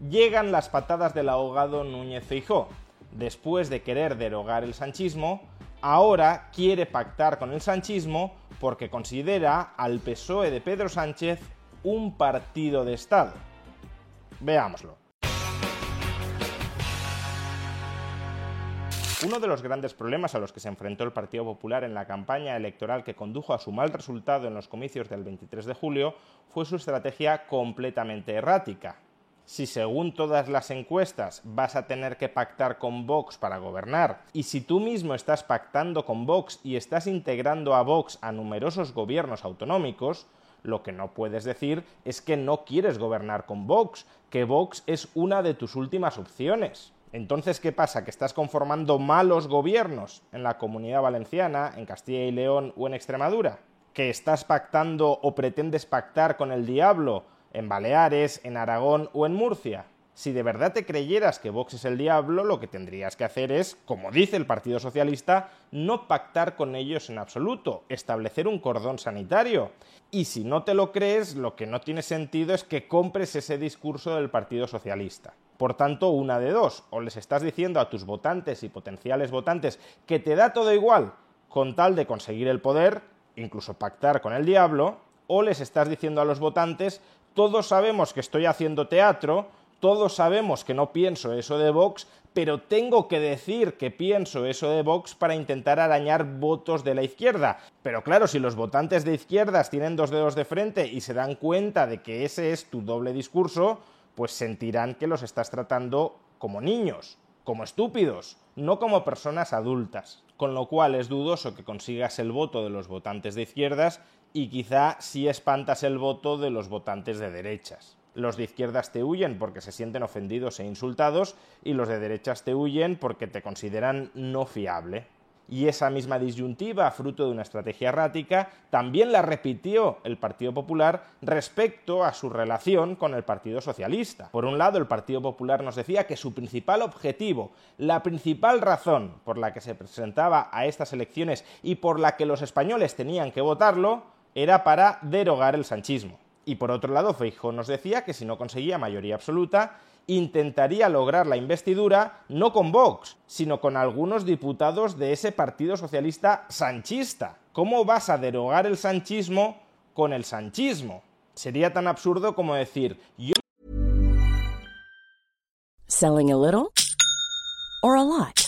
Llegan las patadas del ahogado Núñez Feijó. Después de querer derogar el sanchismo, ahora quiere pactar con el sanchismo porque considera al PSOE de Pedro Sánchez un partido de Estado. Veámoslo. Uno de los grandes problemas a los que se enfrentó el Partido Popular en la campaña electoral que condujo a su mal resultado en los comicios del 23 de julio fue su estrategia completamente errática. Si según todas las encuestas vas a tener que pactar con Vox para gobernar, y si tú mismo estás pactando con Vox y estás integrando a Vox a numerosos gobiernos autonómicos, lo que no puedes decir es que no quieres gobernar con Vox, que Vox es una de tus últimas opciones. Entonces, ¿qué pasa? ¿Que estás conformando malos gobiernos en la comunidad valenciana, en Castilla y León o en Extremadura? ¿Que estás pactando o pretendes pactar con el diablo en Baleares, en Aragón o en Murcia? Si de verdad te creyeras que Vox es el diablo, lo que tendrías que hacer es, como dice el Partido Socialista, no pactar con ellos en absoluto, establecer un cordón sanitario. Y si no te lo crees, lo que no tiene sentido es que compres ese discurso del Partido Socialista. Por tanto, una de dos, o les estás diciendo a tus votantes y potenciales votantes que te da todo igual con tal de conseguir el poder, incluso pactar con el diablo, o les estás diciendo a los votantes, todos sabemos que estoy haciendo teatro, todos sabemos que no pienso eso de Vox, pero tengo que decir que pienso eso de Vox para intentar arañar votos de la izquierda. Pero claro, si los votantes de izquierdas tienen dos dedos de frente y se dan cuenta de que ese es tu doble discurso, pues sentirán que los estás tratando como niños, como estúpidos, no como personas adultas. Con lo cual es dudoso que consigas el voto de los votantes de izquierdas y quizá sí espantas el voto de los votantes de derechas los de izquierdas te huyen porque se sienten ofendidos e insultados y los de derechas te huyen porque te consideran no fiable. Y esa misma disyuntiva, fruto de una estrategia errática, también la repitió el Partido Popular respecto a su relación con el Partido Socialista. Por un lado, el Partido Popular nos decía que su principal objetivo, la principal razón por la que se presentaba a estas elecciones y por la que los españoles tenían que votarlo, era para derogar el sanchismo. Y por otro lado, Feijóo nos decía que si no conseguía mayoría absoluta, intentaría lograr la investidura no con Vox, sino con algunos diputados de ese Partido Socialista sanchista. ¿Cómo vas a derogar el sanchismo con el sanchismo? Sería tan absurdo como decir, yo Selling a little or a lot?